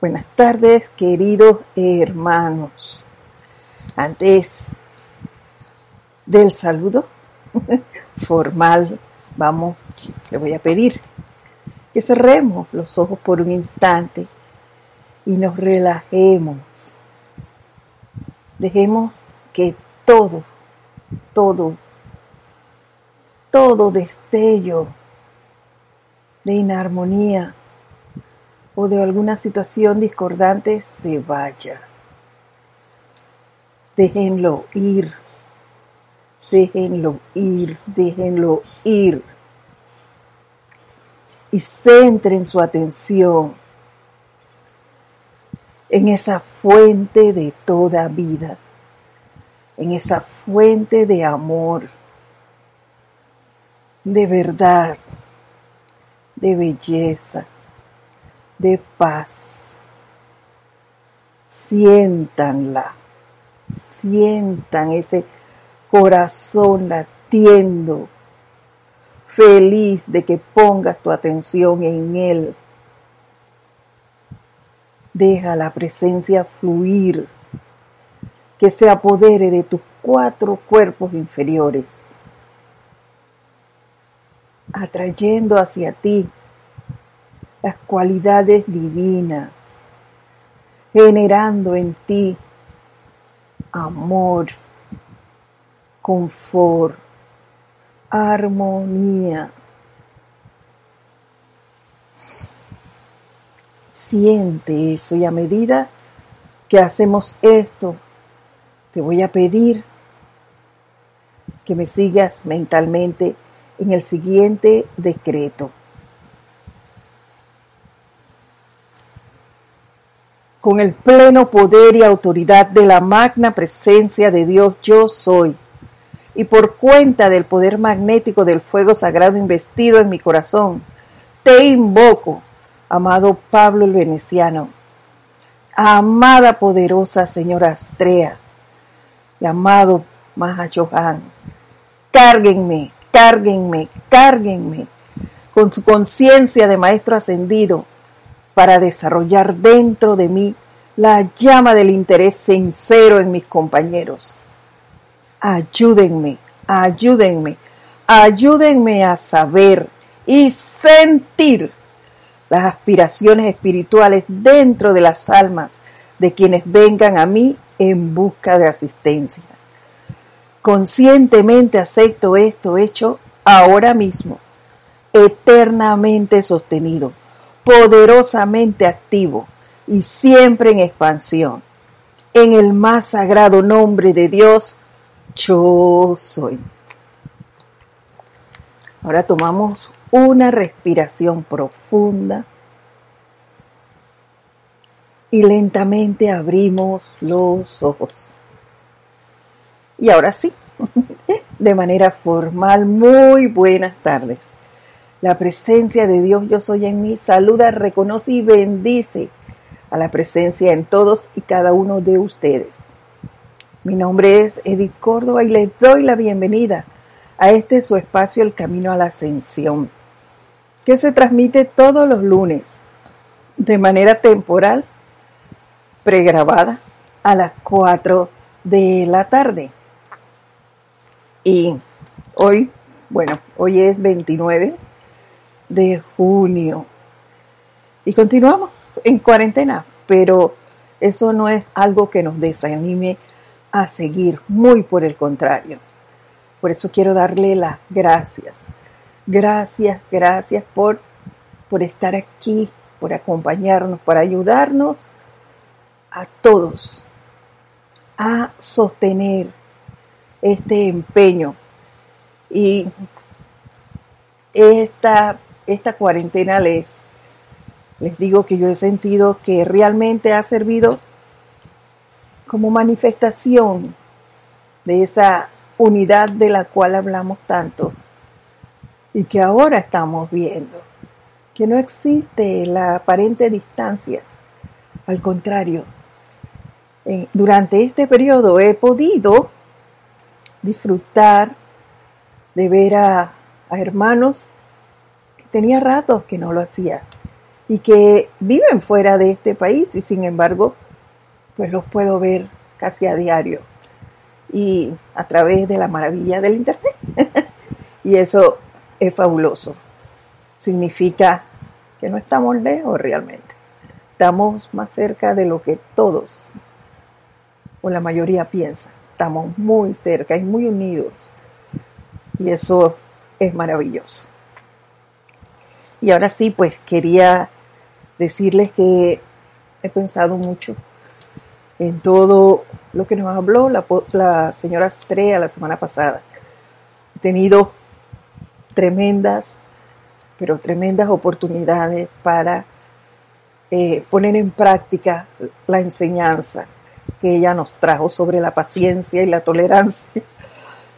Buenas tardes, queridos hermanos. Antes del saludo formal, vamos, le voy a pedir que cerremos los ojos por un instante y nos relajemos. Dejemos que todo, todo, todo destello de inarmonía o de alguna situación discordante se vaya. Déjenlo ir, déjenlo ir, déjenlo ir. Y centren su atención en esa fuente de toda vida, en esa fuente de amor, de verdad, de belleza de paz. Siéntanla, sientan ese corazón latiendo, feliz de que pongas tu atención en Él. Deja la presencia fluir, que se apodere de tus cuatro cuerpos inferiores, atrayendo hacia ti las cualidades divinas, generando en ti amor, confort, armonía. Siente eso y a medida que hacemos esto, te voy a pedir que me sigas mentalmente en el siguiente decreto. Con el pleno poder y autoridad de la magna presencia de Dios yo soy, y por cuenta del poder magnético del fuego sagrado investido en mi corazón, te invoco, amado Pablo el Veneciano, amada poderosa señora Astrea, y amado Mahachohan, cárguenme, cárguenme, cárguenme con su conciencia de maestro ascendido, para desarrollar dentro de mí la llama del interés sincero en mis compañeros. Ayúdenme, ayúdenme, ayúdenme a saber y sentir las aspiraciones espirituales dentro de las almas de quienes vengan a mí en busca de asistencia. Conscientemente acepto esto hecho ahora mismo, eternamente sostenido poderosamente activo y siempre en expansión. En el más sagrado nombre de Dios, yo soy. Ahora tomamos una respiración profunda y lentamente abrimos los ojos. Y ahora sí, de manera formal, muy buenas tardes. La presencia de Dios yo soy en mí saluda, reconoce y bendice a la presencia en todos y cada uno de ustedes. Mi nombre es Edith Córdoba y les doy la bienvenida a este su espacio El Camino a la Ascensión, que se transmite todos los lunes de manera temporal, pregrabada a las 4 de la tarde. Y hoy, bueno, hoy es 29 de junio. Y continuamos en cuarentena, pero eso no es algo que nos desanime a seguir, muy por el contrario. Por eso quiero darle las gracias. Gracias, gracias por, por estar aquí, por acompañarnos, por ayudarnos a todos a sostener este empeño y esta esta cuarentena les, les digo que yo he sentido que realmente ha servido como manifestación de esa unidad de la cual hablamos tanto y que ahora estamos viendo, que no existe la aparente distancia, al contrario, durante este periodo he podido disfrutar de ver a, a hermanos tenía ratos que no lo hacía. y que viven fuera de este país y sin embargo, pues los puedo ver casi a diario y a través de la maravilla del Internet. y eso es fabuloso. Significa que no estamos lejos realmente. Estamos más cerca de lo que todos o la mayoría piensa. Estamos muy cerca y muy unidos. Y eso es maravilloso. Y ahora sí, pues quería decirles que he pensado mucho en todo lo que nos habló la, la señora Estrella la semana pasada. He tenido tremendas, pero tremendas oportunidades para eh, poner en práctica la enseñanza que ella nos trajo sobre la paciencia y la tolerancia.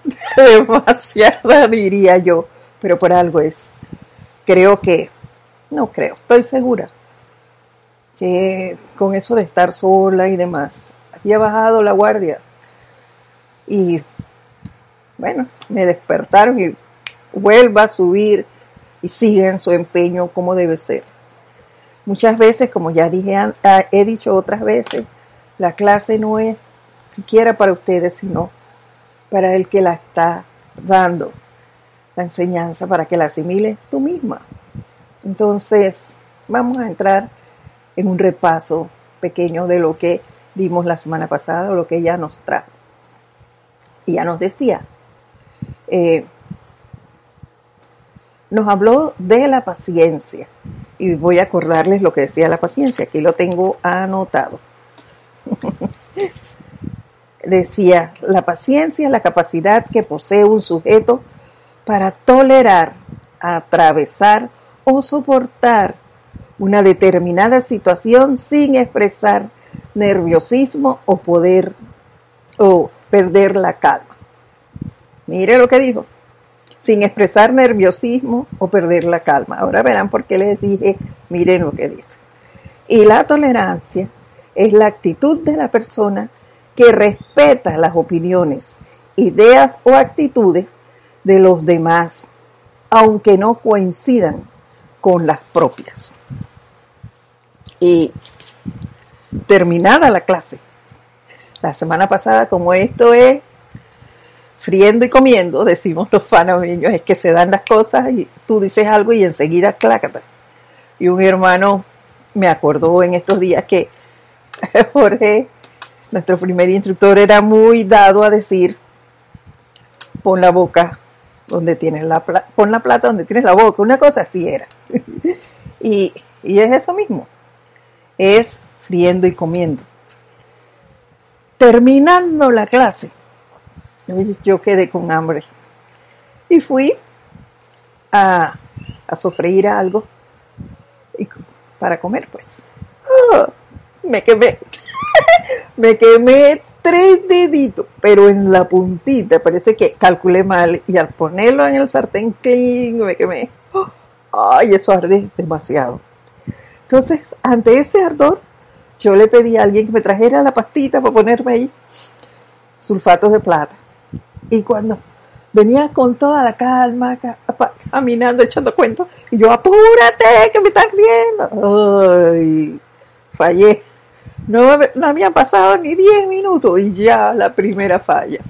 Demasiada diría yo, pero por algo es. Creo que, no creo, estoy segura que con eso de estar sola y demás, había bajado la guardia y bueno, me despertaron y vuelva a subir y sigue en su empeño como debe ser. Muchas veces, como ya dije, ah, he dicho otras veces, la clase no es siquiera para ustedes, sino para el que la está dando, la enseñanza para que la asimiles tú misma. Entonces, vamos a entrar en un repaso pequeño de lo que dimos la semana pasada lo que ella nos trajo. Y ya nos decía, eh, nos habló de la paciencia. Y voy a acordarles lo que decía la paciencia, aquí lo tengo anotado. decía, la paciencia es la capacidad que posee un sujeto para tolerar, atravesar o soportar una determinada situación sin expresar nerviosismo o poder o perder la calma. Mire lo que dijo, sin expresar nerviosismo o perder la calma. Ahora verán por qué les dije, miren lo que dice. Y la tolerancia es la actitud de la persona que respeta las opiniones, ideas o actitudes de los demás, aunque no coincidan con las propias. Y terminada la clase, la semana pasada, como esto es friendo y comiendo, decimos los panameños, es que se dan las cosas y tú dices algo y enseguida clácata. Y un hermano me acordó en estos días que Jorge, nuestro primer instructor, era muy dado a decir, pon la boca donde tienes la plata, pon la plata donde tienes la boca, una cosa así era. y, y es eso mismo es friendo y comiendo. Terminando la clase, yo quedé con hambre y fui a, a sofreír algo para comer, pues. Ah, me quemé, me quemé tres deditos, pero en la puntita, parece que calculé mal y al ponerlo en el sartén clean me quemé. Ay, eso arde demasiado. Entonces, ante ese ardor, yo le pedí a alguien que me trajera la pastita para ponerme ahí sulfatos de plata. Y cuando venía con toda la calma, caminando, echando cuentos, y yo, apúrate, que me estás viendo. Ay, fallé. No, no habían pasado ni 10 minutos y ya la primera falla.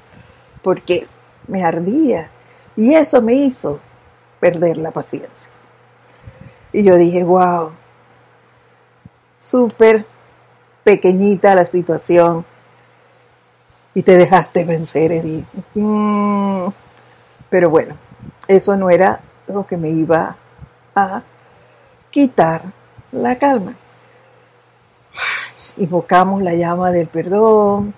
Porque me ardía. Y eso me hizo perder la paciencia. Y yo dije, wow, súper pequeñita la situación y te dejaste vencer, Edith. Mm. pero bueno, eso no era lo que me iba a quitar la calma. Invocamos la llama del perdón,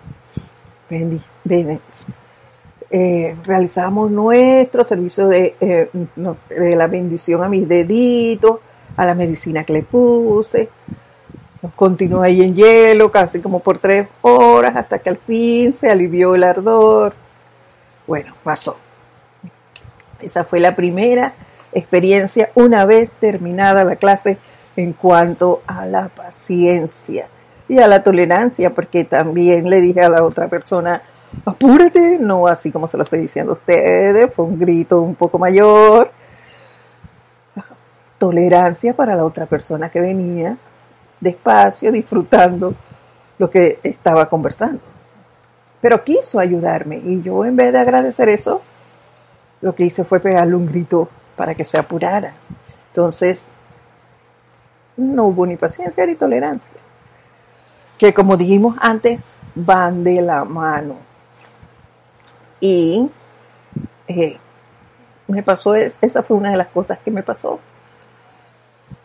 eh, realizamos nuestro servicio de, eh, de la bendición a mis deditos, a la medicina que le puse, Continuó ahí en hielo casi como por tres horas hasta que al fin se alivió el ardor. Bueno, pasó. Esa fue la primera experiencia una vez terminada la clase en cuanto a la paciencia y a la tolerancia, porque también le dije a la otra persona, apúrate, no así como se lo estoy diciendo a ustedes, fue un grito un poco mayor, tolerancia para la otra persona que venía despacio, disfrutando lo que estaba conversando. Pero quiso ayudarme y yo en vez de agradecer eso, lo que hice fue pegarle un grito para que se apurara. Entonces, no hubo ni paciencia ni tolerancia, que como dijimos antes, van de la mano. Y eh, me pasó, esa fue una de las cosas que me pasó.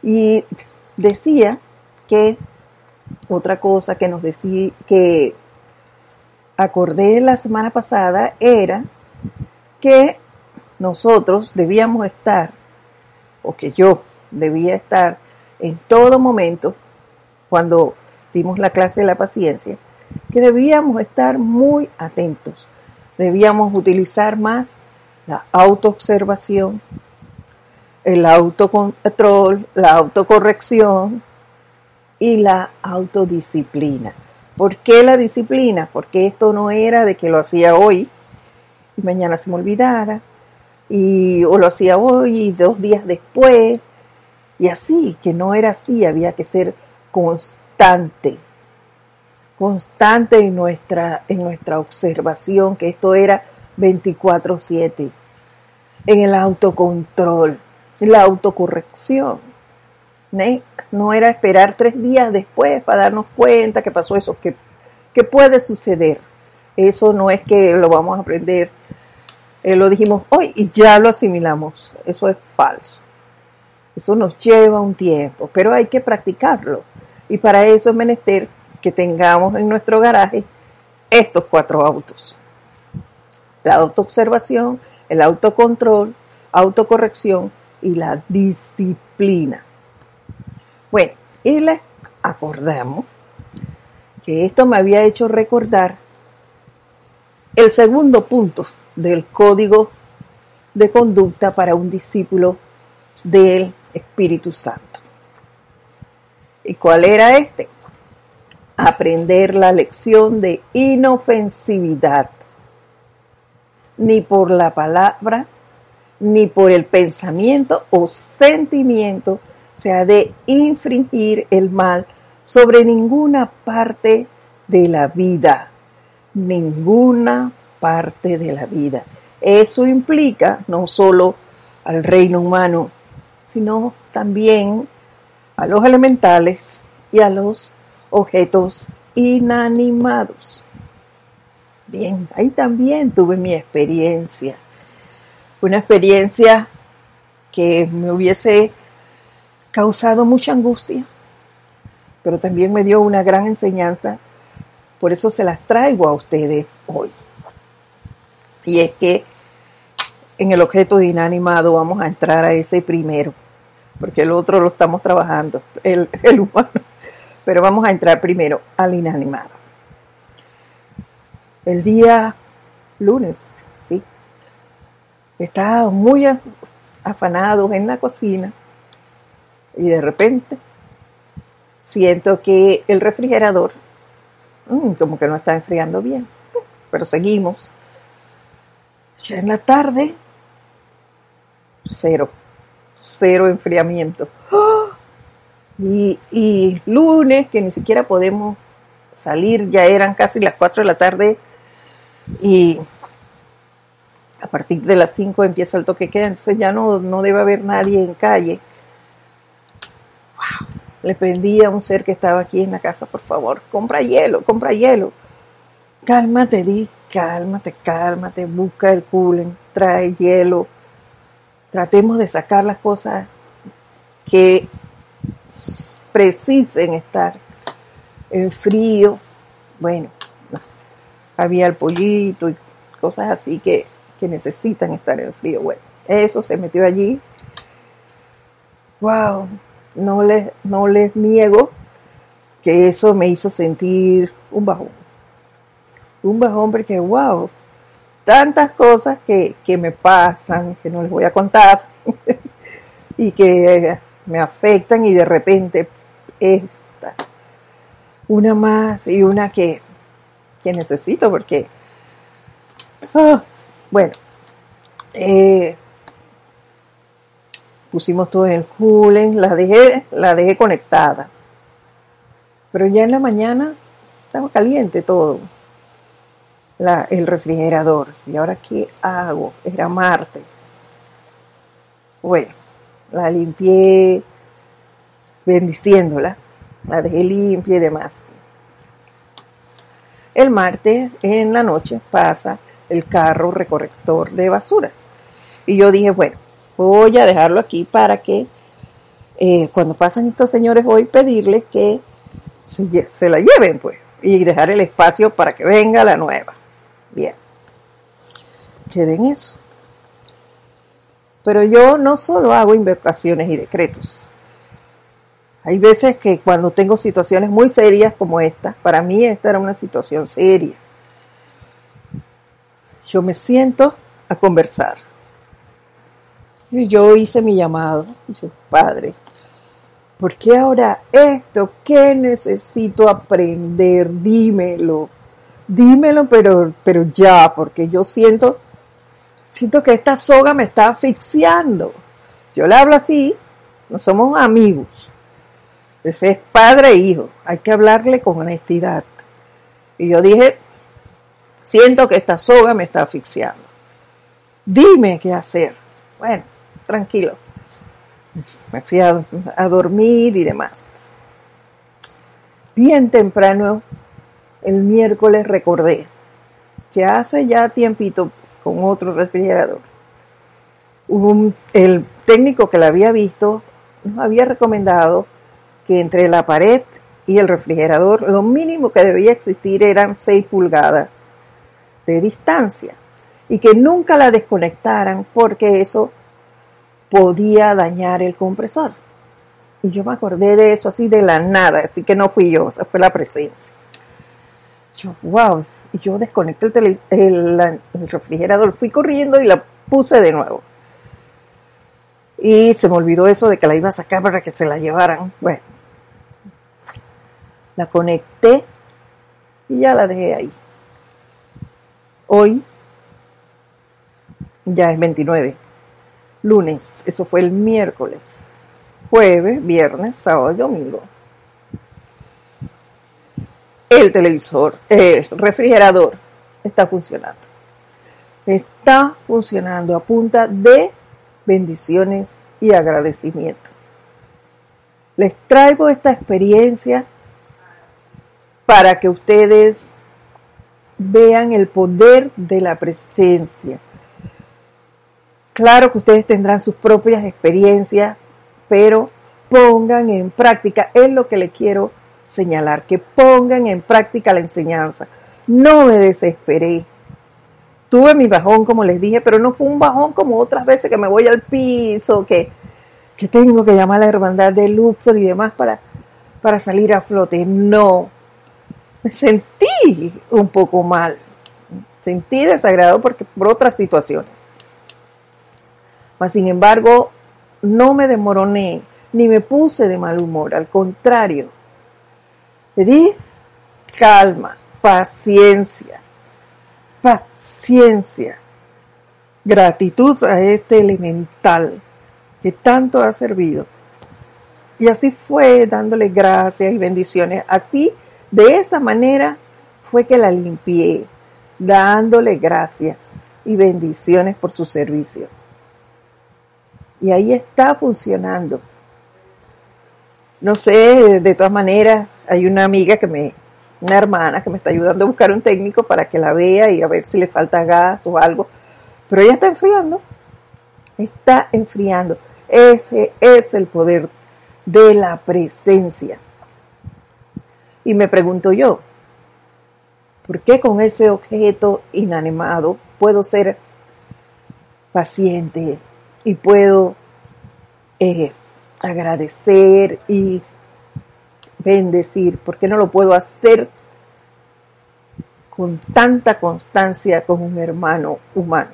Y decía que otra cosa que nos decía, que acordé la semana pasada era que nosotros debíamos estar, o que yo debía estar en todo momento, cuando dimos la clase de la paciencia, que debíamos estar muy atentos, debíamos utilizar más la autoobservación, el autocontrol, la autocorrección y la autodisciplina. ¿Por qué la disciplina? Porque esto no era de que lo hacía hoy y mañana se me olvidara, y, o lo hacía hoy y dos días después, y así, que no era así, había que ser constante, constante en nuestra, en nuestra observación, que esto era 24/7, en el autocontrol, en la autocorrección. No era esperar tres días después para darnos cuenta que pasó eso, que, que puede suceder. Eso no es que lo vamos a aprender, eh, lo dijimos hoy y ya lo asimilamos. Eso es falso. Eso nos lleva un tiempo, pero hay que practicarlo. Y para eso es menester que tengamos en nuestro garaje estos cuatro autos. La autoobservación, el autocontrol, autocorrección y la disciplina. Bueno, y les acordamos que esto me había hecho recordar el segundo punto del código de conducta para un discípulo del Espíritu Santo. ¿Y cuál era este? Aprender la lección de inofensividad, ni por la palabra, ni por el pensamiento o sentimiento se ha de infringir el mal sobre ninguna parte de la vida, ninguna parte de la vida. Eso implica no solo al reino humano, sino también a los elementales y a los objetos inanimados. Bien, ahí también tuve mi experiencia. Una experiencia que me hubiese causado mucha angustia, pero también me dio una gran enseñanza. Por eso se las traigo a ustedes hoy. Y es que en el objeto inanimado vamos a entrar a ese primero, porque el otro lo estamos trabajando, el, humano. Pero vamos a entrar primero al inanimado. El día lunes, sí, estaba muy afanados en la cocina y de repente siento que el refrigerador mm, como que no está enfriando bien, pero seguimos. Ya en la tarde, cero, cero enfriamiento. Y, y lunes, que ni siquiera podemos salir, ya eran casi las 4 de la tarde y a partir de las 5 empieza el toque queda, entonces ya no, no debe haber nadie en calle. Le pedí a un ser que estaba aquí en la casa, por favor, compra hielo, compra hielo. Cálmate, di, cálmate, cálmate, busca el cooling, trae hielo. Tratemos de sacar las cosas que precisen estar en frío. Bueno, había el pollito y cosas así que, que necesitan estar en frío. Bueno, eso se metió allí. Wow, no les, no les niego que eso me hizo sentir un bajón. Un bajón porque, wow, tantas cosas que, que me pasan, que no les voy a contar, y que me afectan y de repente esta, una más y una que, que necesito porque, ah, bueno, eh, pusimos todo en el cooling, la dejé, la dejé conectada. Pero ya en la mañana estaba caliente todo. La, el refrigerador. ¿Y ahora qué hago? Era martes. Bueno, la limpié bendiciéndola. La dejé limpia y demás. El martes en la noche pasa el carro recorrector de basuras. Y yo dije, bueno, voy a dejarlo aquí para que eh, cuando pasan estos señores hoy pedirles que se, la lleven pues y dejar el espacio para que venga la nueva. Bien, quede eso. Pero yo no solo hago invocaciones y decretos. Hay veces que cuando tengo situaciones muy serias como esta, para mí esta era una situación seria, yo me siento a conversar. Y yo hice mi llamado, dije, Padre, ¿por qué ahora esto? ¿Qué necesito aprender? Dímelo, dímelo, pero, pero ya, porque yo siento, siento que esta soga me está asfixiando. Yo le hablo así, no somos amigos ese es padre e hijo, hay que hablarle con honestidad. Y yo dije, siento que esta soga me está asfixiando. Dime qué hacer. Bueno, tranquilo. Me fui a, a dormir y demás. Bien temprano, el miércoles recordé que hace ya tiempito con otro refrigerador, el técnico que la había visto nos había recomendado que entre la pared y el refrigerador lo mínimo que debía existir eran 6 pulgadas de distancia y que nunca la desconectaran porque eso podía dañar el compresor. Y yo me acordé de eso así de la nada, así que no fui yo, fue la presencia. Wow, y yo desconecté el, el, el refrigerador, fui corriendo y la puse de nuevo. Y se me olvidó eso de que la iba a sacar para que se la llevaran. Bueno, la conecté y ya la dejé ahí. Hoy ya es 29. Lunes, eso fue el miércoles. Jueves, viernes, sábado y domingo. El televisor, el refrigerador está funcionando. Está funcionando a punta de bendiciones y agradecimiento. Les traigo esta experiencia para que ustedes vean el poder de la presencia. Claro que ustedes tendrán sus propias experiencias, pero pongan en práctica, es lo que les quiero señalar, que pongan en práctica la enseñanza. No me desesperé. Tuve mi bajón, como les dije, pero no fue un bajón como otras veces que me voy al piso, que, que tengo que llamar a la hermandad de Luxor y demás para, para salir a flote. No, me sentí un poco mal, sentí desagrado porque, por otras situaciones. Mas, sin embargo, no me demoroné ni me puse de mal humor, al contrario, le di calma, paciencia, paciencia, gratitud a este elemental que tanto ha servido. Y así fue dándole gracias y bendiciones. Así de esa manera fue que la limpié, dándole gracias y bendiciones por su servicio. Y ahí está funcionando. No sé, de todas maneras, hay una amiga que me, una hermana que me está ayudando a buscar un técnico para que la vea y a ver si le falta gas o algo. Pero ella está enfriando. Está enfriando. Ese es el poder de la presencia. Y me pregunto yo, ¿por qué con ese objeto inanimado puedo ser paciente y puedo eh, agradecer y bendecir? ¿Por qué no lo puedo hacer con tanta constancia con un hermano humano?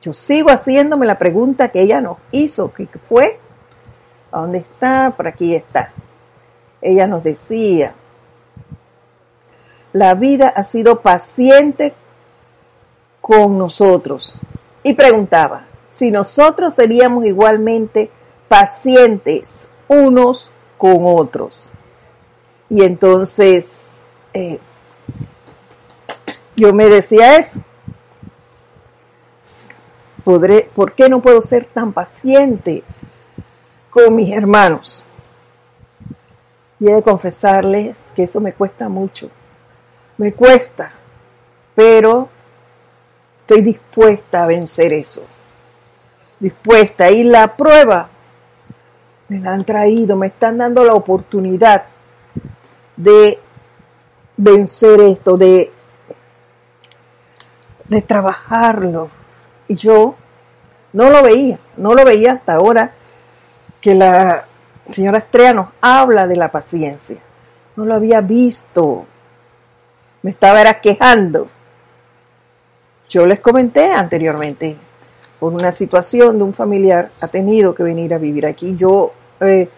Yo sigo haciéndome la pregunta que ella nos hizo, que fue, ¿a dónde está? Por aquí está ella nos decía, la vida ha sido paciente con nosotros. Y preguntaba, si nosotros seríamos igualmente pacientes unos con otros. Y entonces eh, yo me decía eso. ¿Podré, ¿Por qué no puedo ser tan paciente con mis hermanos? Y he de confesarles que eso me cuesta mucho. Me cuesta, pero estoy dispuesta a vencer eso. Dispuesta. Y la prueba me la han traído, me están dando la oportunidad de vencer esto, de, de trabajarlo. Y yo no lo veía, no lo veía hasta ahora que la señora Estrella nos habla de la paciencia. No lo había visto. Me estaba quejando. Yo les comenté anteriormente, por una situación de un familiar ha tenido que venir a vivir aquí. Yo eh,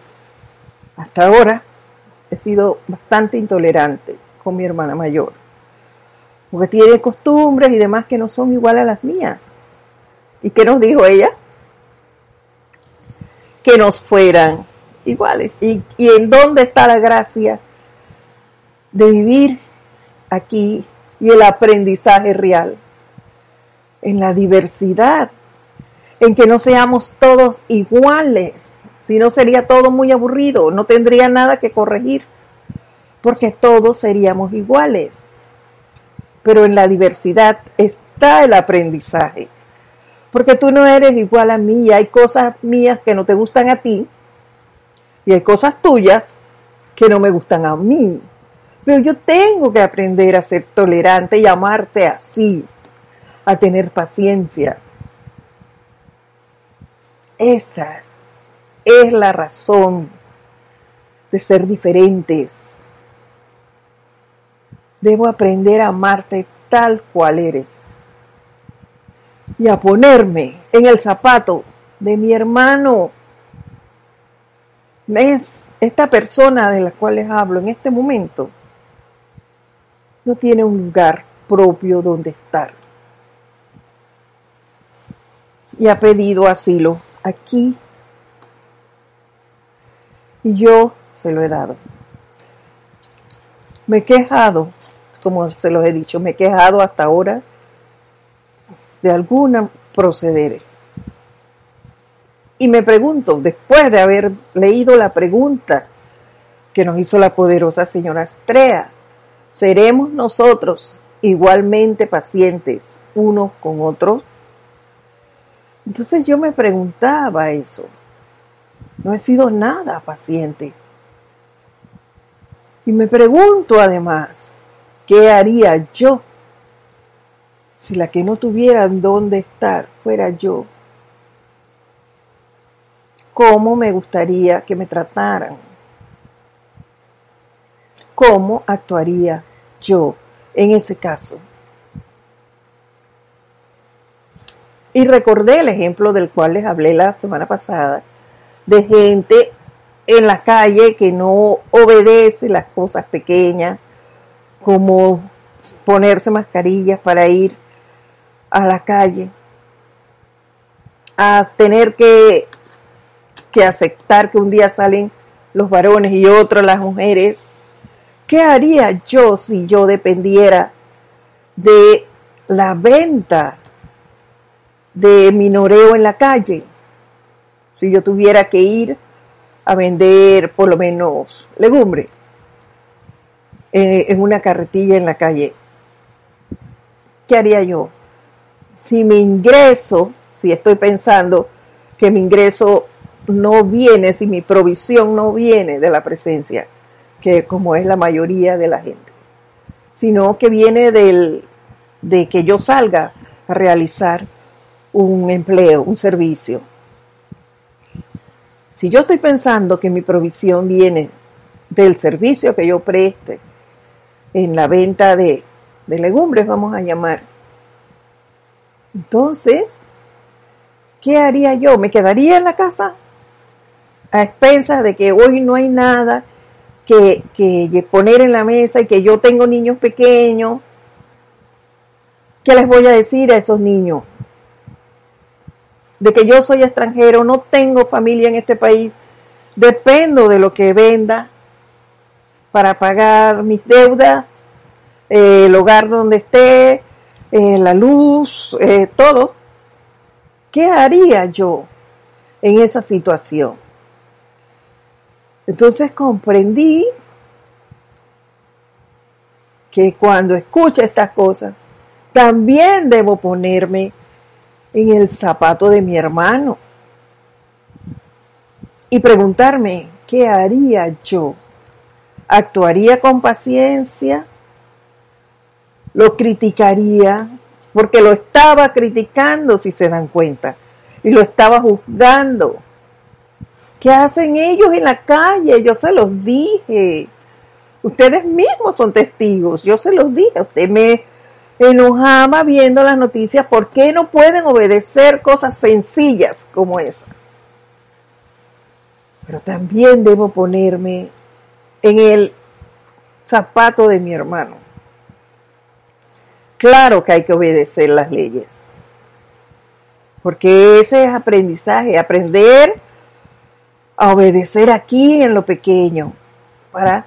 hasta ahora he sido bastante intolerante con mi hermana mayor, porque tiene costumbres y demás que no son iguales a las mías. ¿Y qué nos dijo ella? Que nos fueran iguales. ¿Y, y en dónde está la gracia de vivir aquí y el aprendizaje real? En la diversidad, en que no seamos todos iguales si no sería todo muy aburrido, no tendría nada que corregir, porque todos seríamos iguales. Pero en la diversidad está el aprendizaje, porque tú no eres igual a mí, hay cosas mías que no te gustan a ti, y hay cosas tuyas que no me gustan a mí. Pero yo tengo que aprender a ser tolerante y amarte así, a tener paciencia. Esa es la razón de ser diferentes. Debo aprender a amarte tal cual eres y a ponerme en el zapato de mi hermano. Es esta persona de la cual les hablo en este momento no tiene un lugar propio donde estar. Y ha pedido asilo aquí y yo se lo he dado. Me he quejado, como se los he dicho, me he quejado hasta ahora de alguna proceder. Y me pregunto, después de haber leído la pregunta que nos hizo la poderosa señora Estrella, ¿seremos nosotros igualmente pacientes unos con otros? Entonces yo me preguntaba eso. No he sido nada paciente. Y me pregunto además, ¿qué haría yo si la que no tuviera dónde estar fuera yo? ¿Cómo me gustaría que me trataran? ¿Cómo actuaría yo en ese caso? Y recordé el ejemplo del cual les hablé la semana pasada, de gente en la calle que no obedece las cosas pequeñas, como ponerse mascarillas para ir a la calle, a tener que, que aceptar que un día salen los varones y otro las mujeres. ¿Qué haría yo si yo dependiera de la venta de minoreo en la calle? si yo tuviera que ir a vender por lo menos legumbres eh, en una carretilla en la calle, ¿qué haría yo? Si mi ingreso, si estoy pensando que mi ingreso no viene, si mi provisión no viene de la presencia, que como es la mayoría de la gente, sino que viene del, de que yo salga a realizar un empleo, un servicio, si yo estoy pensando que mi provisión viene del servicio que yo preste en la venta de, legumbres, vamos a llamar, entonces, ¿qué haría yo? ¿Me quedaría en la casa a expensas de que hoy no hay nada que, que, poner en la mesa y que yo tengo niños pequeños? ¿Qué les voy a decir a esos niños? De que yo soy extranjero, no tengo familia en este país, dependo de lo que venda para pagar mis deudas, eh, el hogar donde esté, eh, la luz, eh, todo. ¿Qué haría yo en esa situación? Entonces comprendí que cuando escucho estas cosas, también debo ponerme en el zapato de mi hermano y preguntarme, ¿qué haría yo? ¿Actuaría con paciencia? ¿Lo criticaría? Porque lo estaba criticando, si se dan cuenta, y lo estaba juzgando. ¿Qué hacen ellos en la calle? Yo se los dije. Ustedes mismos son testigos. Yo se los dije. Usted me enojaba viendo las noticias. ¿Por qué no pueden obedecer cosas sencillas como esa? Pero también debo ponerme en el zapato de mi hermano. Claro que hay que obedecer las leyes. Porque ese es aprendizaje, aprender a obedecer aquí en lo pequeño para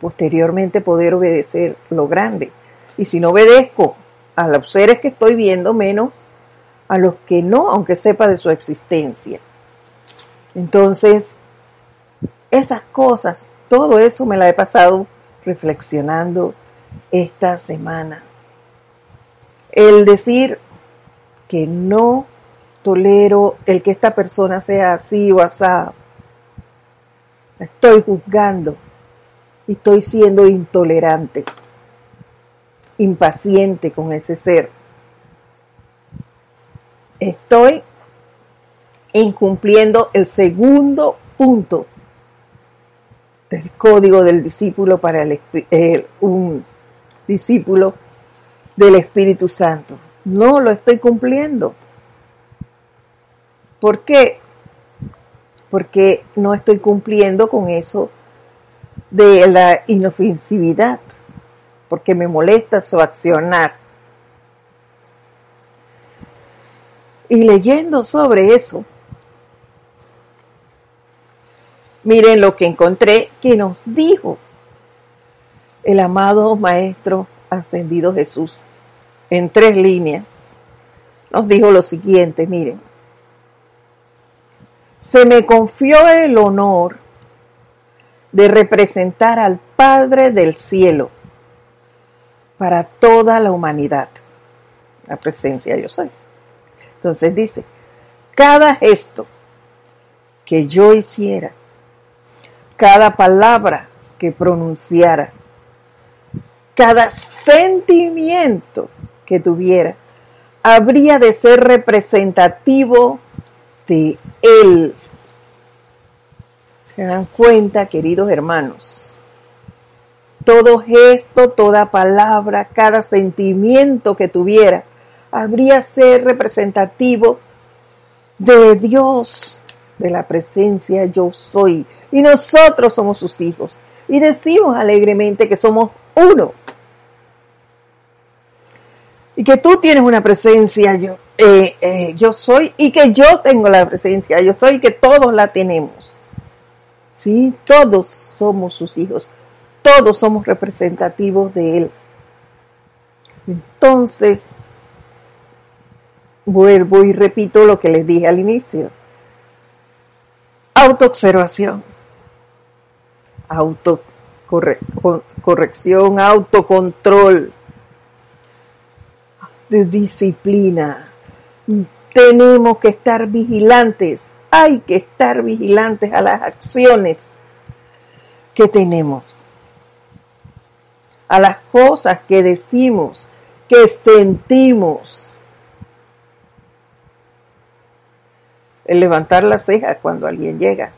posteriormente poder obedecer lo grande. Y si no obedezco a los seres que estoy viendo, menos a los que no, aunque sepa de su existencia. Entonces, esas cosas, todo eso me la he pasado reflexionando esta semana. El decir que no tolero el que esta persona sea así o asá. Estoy juzgando y estoy siendo intolerante, impaciente con ese ser. Estoy incumpliendo el segundo punto del código del discípulo para el, un discípulo del Espíritu Santo. No lo estoy cumpliendo. ¿Por qué? Porque no estoy cumpliendo con eso de la inofensividad, porque me molesta su accionar. Y leyendo sobre eso, miren lo que encontré que nos dijo el amado Maestro Ascendido Jesús en tres líneas. Nos dijo lo siguiente, miren, se me confió el honor de representar al Padre del cielo para toda la humanidad. La presencia yo soy. Entonces dice, cada gesto que yo hiciera, cada palabra que pronunciara, cada sentimiento que tuviera, habría de ser representativo de Él. Se dan cuenta, queridos hermanos, todo gesto, toda palabra, cada sentimiento que tuviera, habría ser representativo de Dios, de la presencia yo soy. Y nosotros somos sus hijos. Y decimos alegremente que somos uno. Y que tú tienes una presencia yo, eh, eh, yo soy y que yo tengo la presencia yo soy y que todos la tenemos. Sí, todos somos sus hijos todos somos representativos de Él. Entonces, vuelvo y repito lo que les dije al inicio. Autoobservación, autocorrección, autocontrol, disciplina. Tenemos que estar vigilantes, hay que estar vigilantes a las acciones que tenemos a las cosas que decimos, que sentimos. El levantar la ceja cuando alguien llega.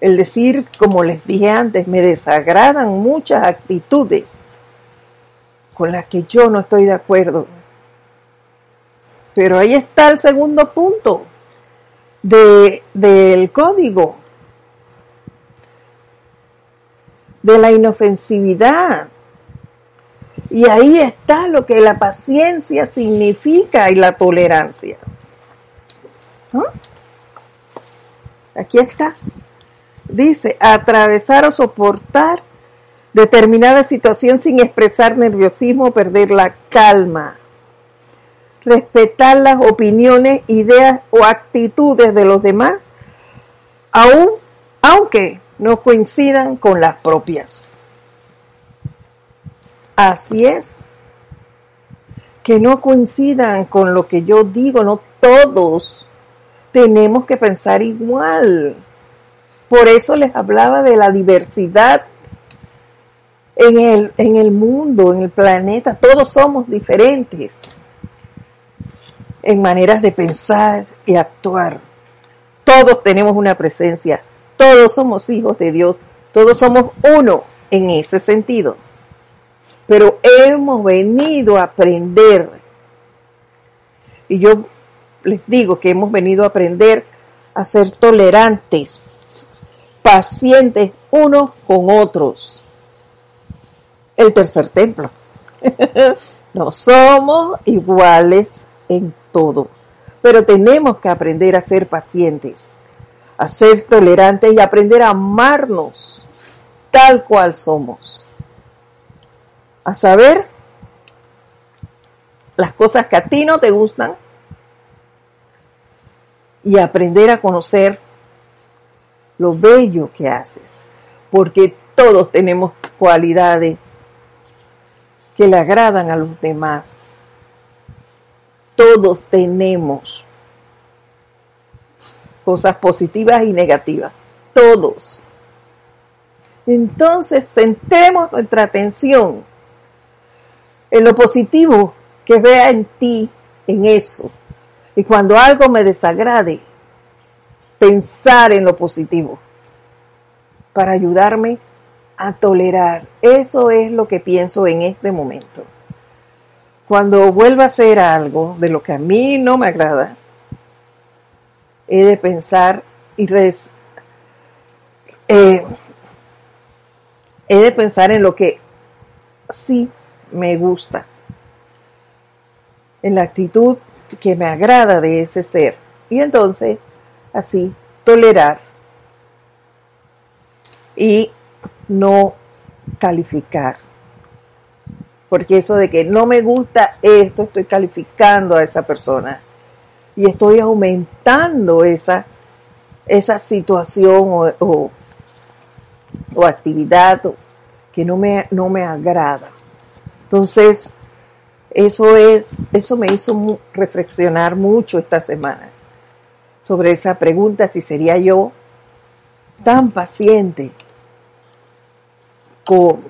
El decir, como les dije antes, me desagradan muchas actitudes con las que yo no estoy de acuerdo. Pero ahí está el segundo punto de, del código, de la inofensividad. Y ahí está lo que la paciencia significa y la tolerancia. Aquí está. Dice, atravesar o soportar determinada situación sin expresar nerviosismo o perder la calma. Respetar las opiniones, ideas o actitudes de los demás, aun, aunque no coincidan con las propias. Así es. Que no coincidan con lo que yo digo, no todos tenemos que pensar igual. Por eso les hablaba de la diversidad en el, en el mundo, en el planeta. Todos somos diferentes en maneras de pensar y actuar. Todos tenemos una presencia. Todos somos hijos de Dios. Todos somos uno en ese sentido. Pero hemos venido a aprender. Y yo les digo que hemos venido a aprender a ser tolerantes, pacientes unos con otros. El tercer templo. no somos iguales en todo, pero tenemos que aprender a ser pacientes, a ser tolerantes y aprender a amarnos tal cual somos a saber las cosas que a ti no te gustan y aprender a conocer lo bello que haces, porque todos tenemos cualidades que le agradan a los demás. Todos tenemos cosas positivas y negativas, todos. Entonces, centremos nuestra atención en lo positivo que vea en ti, en eso. Y cuando algo me desagrade, pensar en lo positivo para ayudarme a tolerar. Eso es lo que pienso en este momento. Cuando vuelva a hacer algo de lo que a mí no me agrada, he de pensar y eh, he de pensar en lo que sí me gusta, en la actitud que me agrada de ese ser. Y entonces, así, tolerar y no calificar. Porque eso de que no me gusta esto, estoy calificando a esa persona. Y estoy aumentando esa, esa situación o, o, actividad que no me, no me agrada. Entonces, eso es, eso me hizo reflexionar mucho esta semana sobre esa pregunta si sería yo tan paciente con,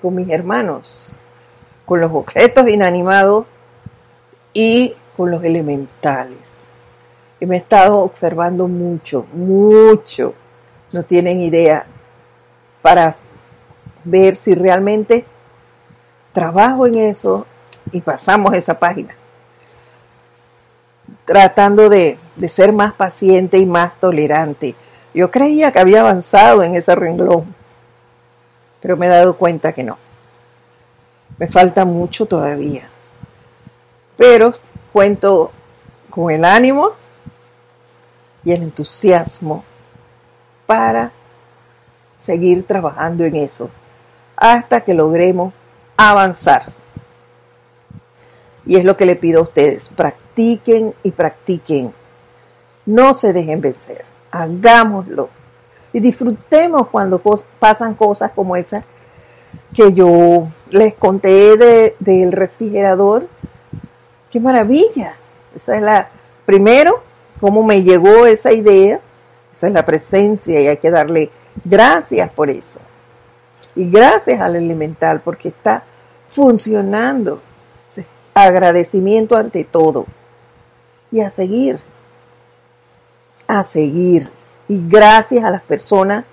con mis hermanos, con los objetos inanimados y con los elementales. Y me he estado observando mucho, mucho. No tienen idea para ver si realmente trabajo en eso y pasamos esa página. Tratando de, ser más paciente y más tolerante. Yo creía que había avanzado en ese renglón, pero me he dado cuenta que no. Me falta mucho todavía. Pero cuento con el ánimo y el entusiasmo para seguir trabajando en eso hasta que logremos avanzar. Y es lo que le pido a ustedes, practiquen y practiquen. No se dejen vencer, hagámoslo. Y disfrutemos cuando pasan cosas como esas que yo les conté del refrigerador. ¡Qué maravilla! Esa es la, primero, cómo me llegó esa idea. Esa es la presencia y hay que darle gracias por eso. Y gracias al elemental porque está funcionando. Agradecimiento ante todo. Y a seguir. A seguir. Y gracias a las personas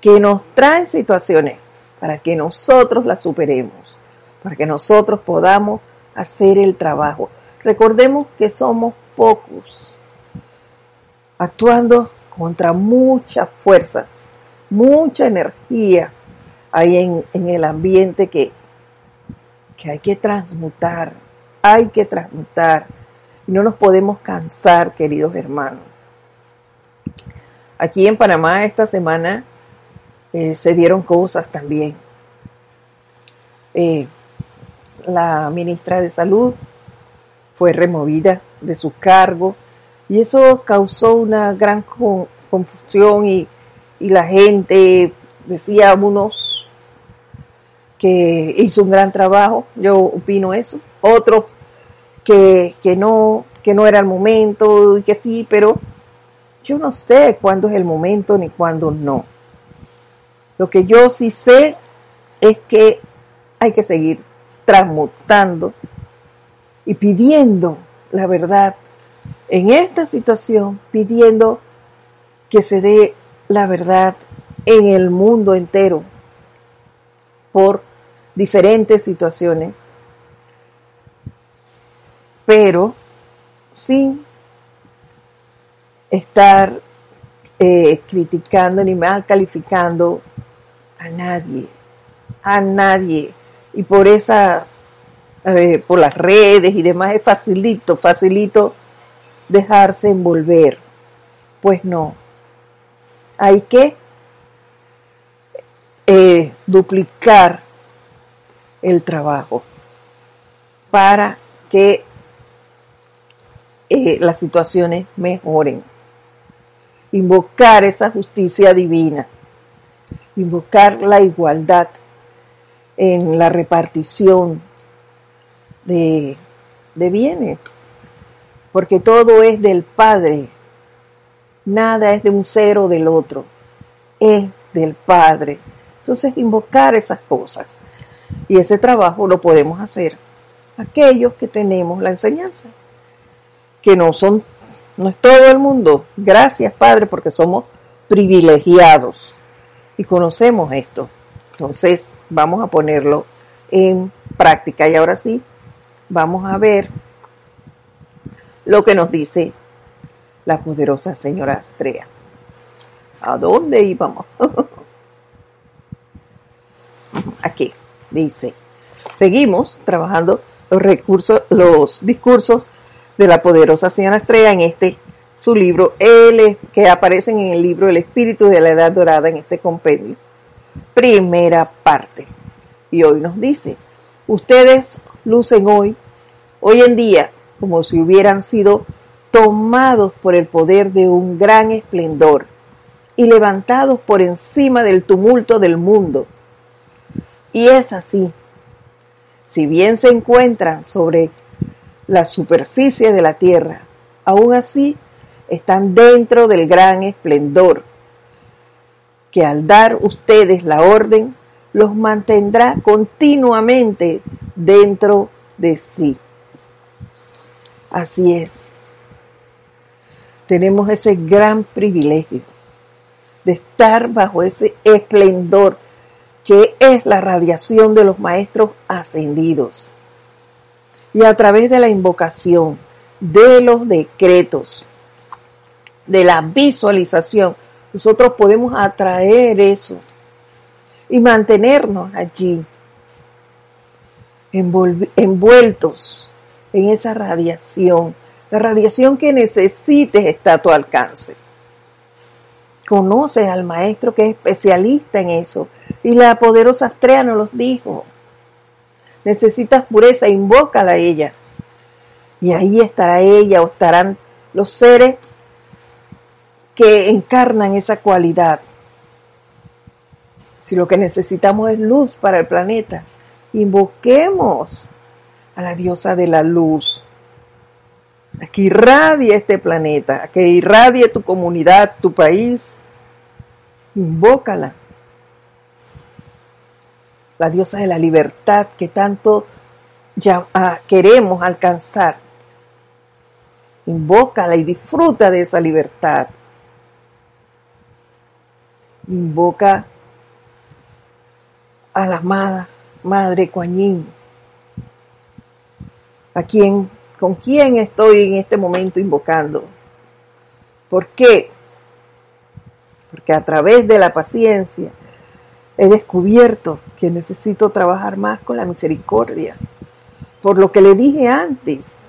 que nos traen situaciones para que nosotros las superemos. Para que nosotros podamos hacer el trabajo. Recordemos que somos pocos. Actuando contra muchas fuerzas, mucha energía, hay en, el ambiente que, que hay que transmutar, hay que transmutar. No nos podemos cansar, queridos hermanos. Aquí en Panamá esta semana eh, se dieron cosas también. Eh, la ministra de Salud fue removida de su cargo y eso causó una gran confusión y, y la gente decía unos que hizo un gran trabajo, yo opino eso, otros que, que no, que no era el momento y que sí, pero yo no sé cuándo es el momento ni cuándo no. Lo que yo sí sé es que hay que seguir transmutando y pidiendo la verdad en esta situación, pidiendo que se dé la verdad en el mundo entero por diferentes situaciones, pero sin estar eh, criticando ni mal calificando a nadie, a nadie. Y por esa, eh, por las redes y demás es facilito, facilito dejarse envolver. Pues no. Hay que eh, duplicar el trabajo para que las situaciones mejoren. Invocar esa justicia divina, invocar la igualdad en la repartición de, bienes, porque todo es del Padre, nada es de un cero del otro, es del Padre. Entonces, invocar esas cosas. Y ese trabajo lo podemos hacer aquellos que tenemos la enseñanza, que no son no es todo el mundo. Gracias, Padre, porque somos privilegiados y conocemos esto. Entonces, vamos a ponerlo en práctica. Y ahora sí, vamos a ver lo que nos dice la poderosa señora Astrea. ¿A dónde íbamos? Aquí dice, seguimos trabajando los recursos, los discursos de la poderosa señora Estrella en este su libro, L, que aparecen en el libro El Espíritu de la Edad Dorada en este compendio. Primera parte. Y hoy nos dice, ustedes lucen hoy, hoy en día, como si hubieran sido tomados por el poder de un gran esplendor y levantados por encima del tumulto del mundo. Y es así. Si bien se encuentran sobre la superficie de la tierra. Aún así, están dentro del gran esplendor, que al dar ustedes la orden, los mantendrá continuamente dentro de sí. Así es. Tenemos ese gran privilegio de estar bajo ese esplendor que es la radiación de los maestros ascendidos y a través de la invocación, de los decretos, de la visualización, nosotros podemos atraer eso y mantenernos allí, envueltos en esa radiación. La radiación que necesites está a tu alcance. Conoces al maestro que es especialista en eso. Y la poderosa Astrea nos los dijo necesitas pureza, invócala a ella. Y ahí estará ella o estarán los seres que encarnan esa cualidad. Si lo que necesitamos es luz para el planeta, invoquemos a la diosa de la luz. A que irradie este planeta, a que irradie tu comunidad, tu país. Invócala la diosa de la libertad que tanto ya, ah, queremos alcanzar. Invócala y disfruta de esa libertad. Invoca a la amada Madre Coañín, a quien, con quien estoy en este momento invocando. ¿Por qué? Porque a través de la paciencia, he descubierto que necesito trabajar más con la misericordia. Por lo que le dije antes,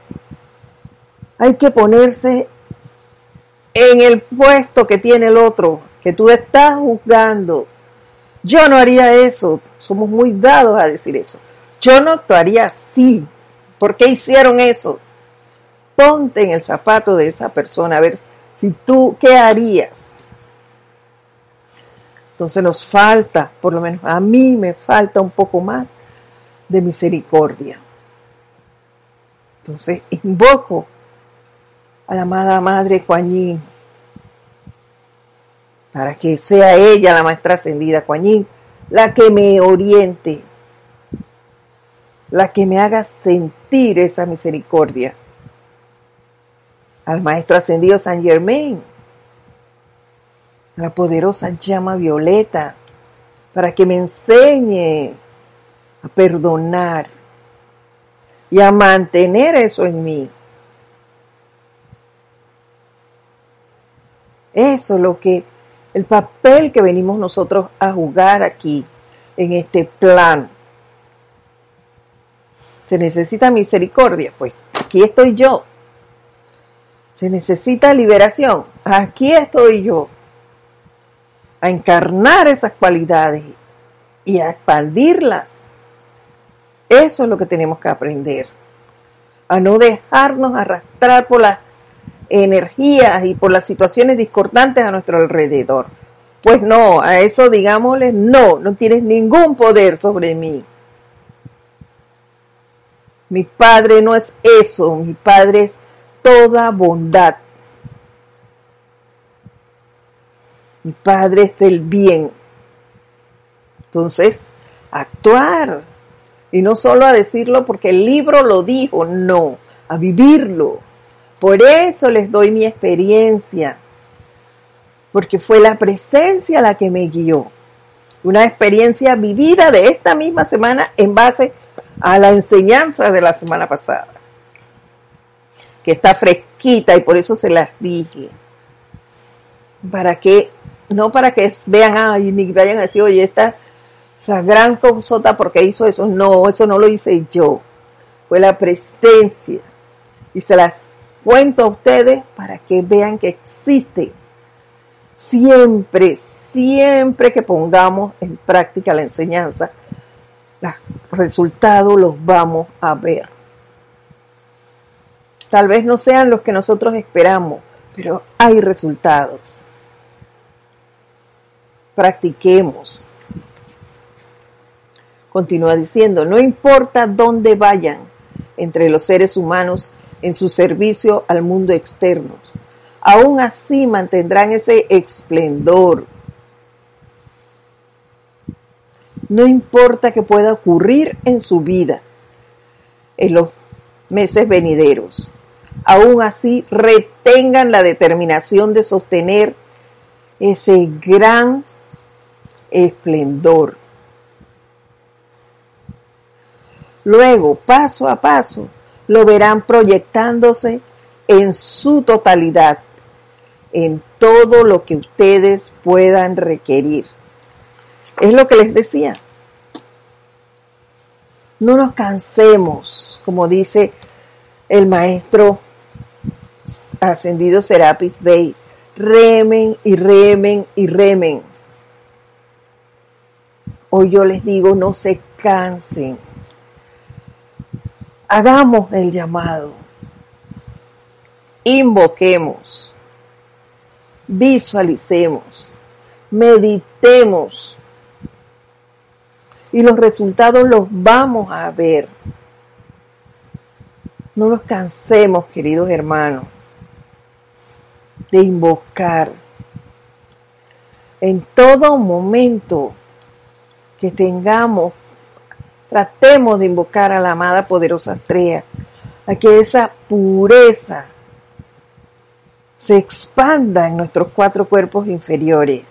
hay que ponerse en el puesto que tiene el otro, que tú estás juzgando. Yo no haría eso, somos muy dados a decir eso. Yo no actuaría así. ¿Por qué hicieron eso? Ponte en el zapato de esa persona a ver si tú, ¿qué harías? Entonces nos falta, por lo menos a mí me falta un poco más de misericordia. Entonces invoco a la amada Madre Kuan para que sea ella la maestra ascendida Kuan la que me oriente, la que me haga sentir esa misericordia. Al maestro ascendido San Germain, la poderosa llama violeta, para que me enseñe a perdonar y a mantener eso en mí. Eso es lo que, el papel que venimos nosotros a jugar aquí, en este plan. Se necesita misericordia, pues aquí estoy yo. Se necesita liberación, aquí estoy yo. A encarnar esas cualidades y a expandirlas. Eso es lo que tenemos que aprender. A no dejarnos arrastrar por las energías y por las situaciones discordantes a nuestro alrededor. Pues no, a eso digámosle, no, no tienes ningún poder sobre mí. Mi Padre no es eso, mi Padre es toda bondad. Mi Padre es el bien. Entonces, actuar. Y no solo a decirlo porque el libro lo dijo, no, a vivirlo. Por eso les doy mi experiencia, porque fue la presencia la que me guió. Una experiencia vivida de esta misma semana en base a la enseñanza de la semana pasada, que está fresquita y por eso se las dije. Para que, no para que vean, ay, ni vayan a decir, oye, esta la gran consota porque hizo eso. No, eso no lo hice yo. Fue la presencia. Y se las cuento a ustedes para que vean que existe. Siempre, siempre que pongamos en práctica la enseñanza, los resultados los vamos a ver. Tal vez no sean los que nosotros esperamos, pero hay resultados. Practiquemos. Continúa diciendo, no importa dónde vayan entre los seres humanos, en su servicio al mundo externo. Aún así mantendrán ese esplendor. No importa que pueda ocurrir en su vida en los meses venideros. Aún así retengan la determinación de sostener ese gran esplendor. Luego, paso a paso, lo verán proyectándose en su totalidad, en todo lo que ustedes puedan requerir. Es lo que les decía. No nos cansemos, como dice el maestro ascendido Serapis Bey. Remen y remen y remen. Hoy yo les digo, no se cansen. Hagamos el llamado. Invoquemos. Visualicemos. Meditemos. Y los resultados los vamos a ver. No nos cansemos, queridos hermanos, de invocar en todo momento que tengamos Tratemos de invocar a la amada poderosa estrella, a que esa pureza se expanda en nuestros cuatro cuerpos inferiores,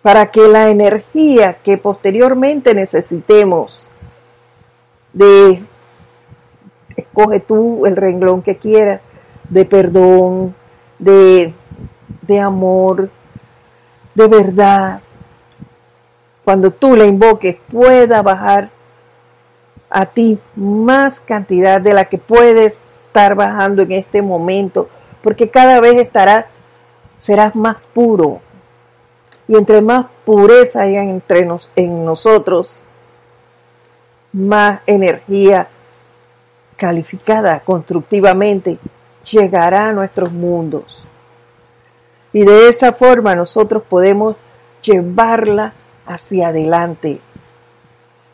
para que la energía que posteriormente necesitemos de, escoge tú el renglón que quieras, de perdón, de, de amor, de verdad, cuando tú la invoques, pueda bajar a ti más cantidad de la que puedes estar bajando en este momento porque cada vez estarás, serás más puro. Y entre más pureza haya entre nos, en nosotros, más energía calificada constructivamente llegará a nuestros mundos. Y de esa forma nosotros podemos llevarla hacia adelante,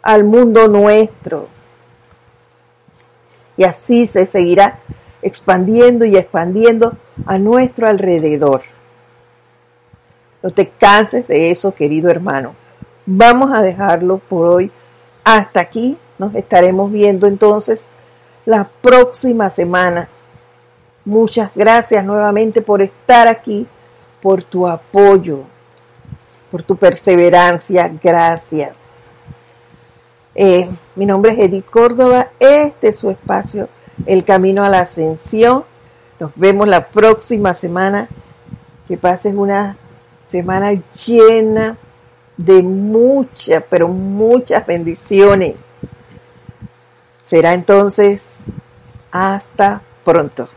al mundo nuestro. Y así se seguirá expandiendo y expandiendo a nuestro alrededor. No te canses de eso, querido hermano. Vamos a dejarlo por hoy hasta aquí. Nos estaremos viendo entonces la próxima semana. Muchas gracias nuevamente por estar aquí, por tu apoyo, por tu perseverancia. Gracias. Eh, mi nombre es Edith Córdoba. Este es su espacio, El Camino a la Ascensión. Nos vemos la próxima semana. Que pases una semana llena de muchas, pero muchas bendiciones. Será entonces hasta pronto.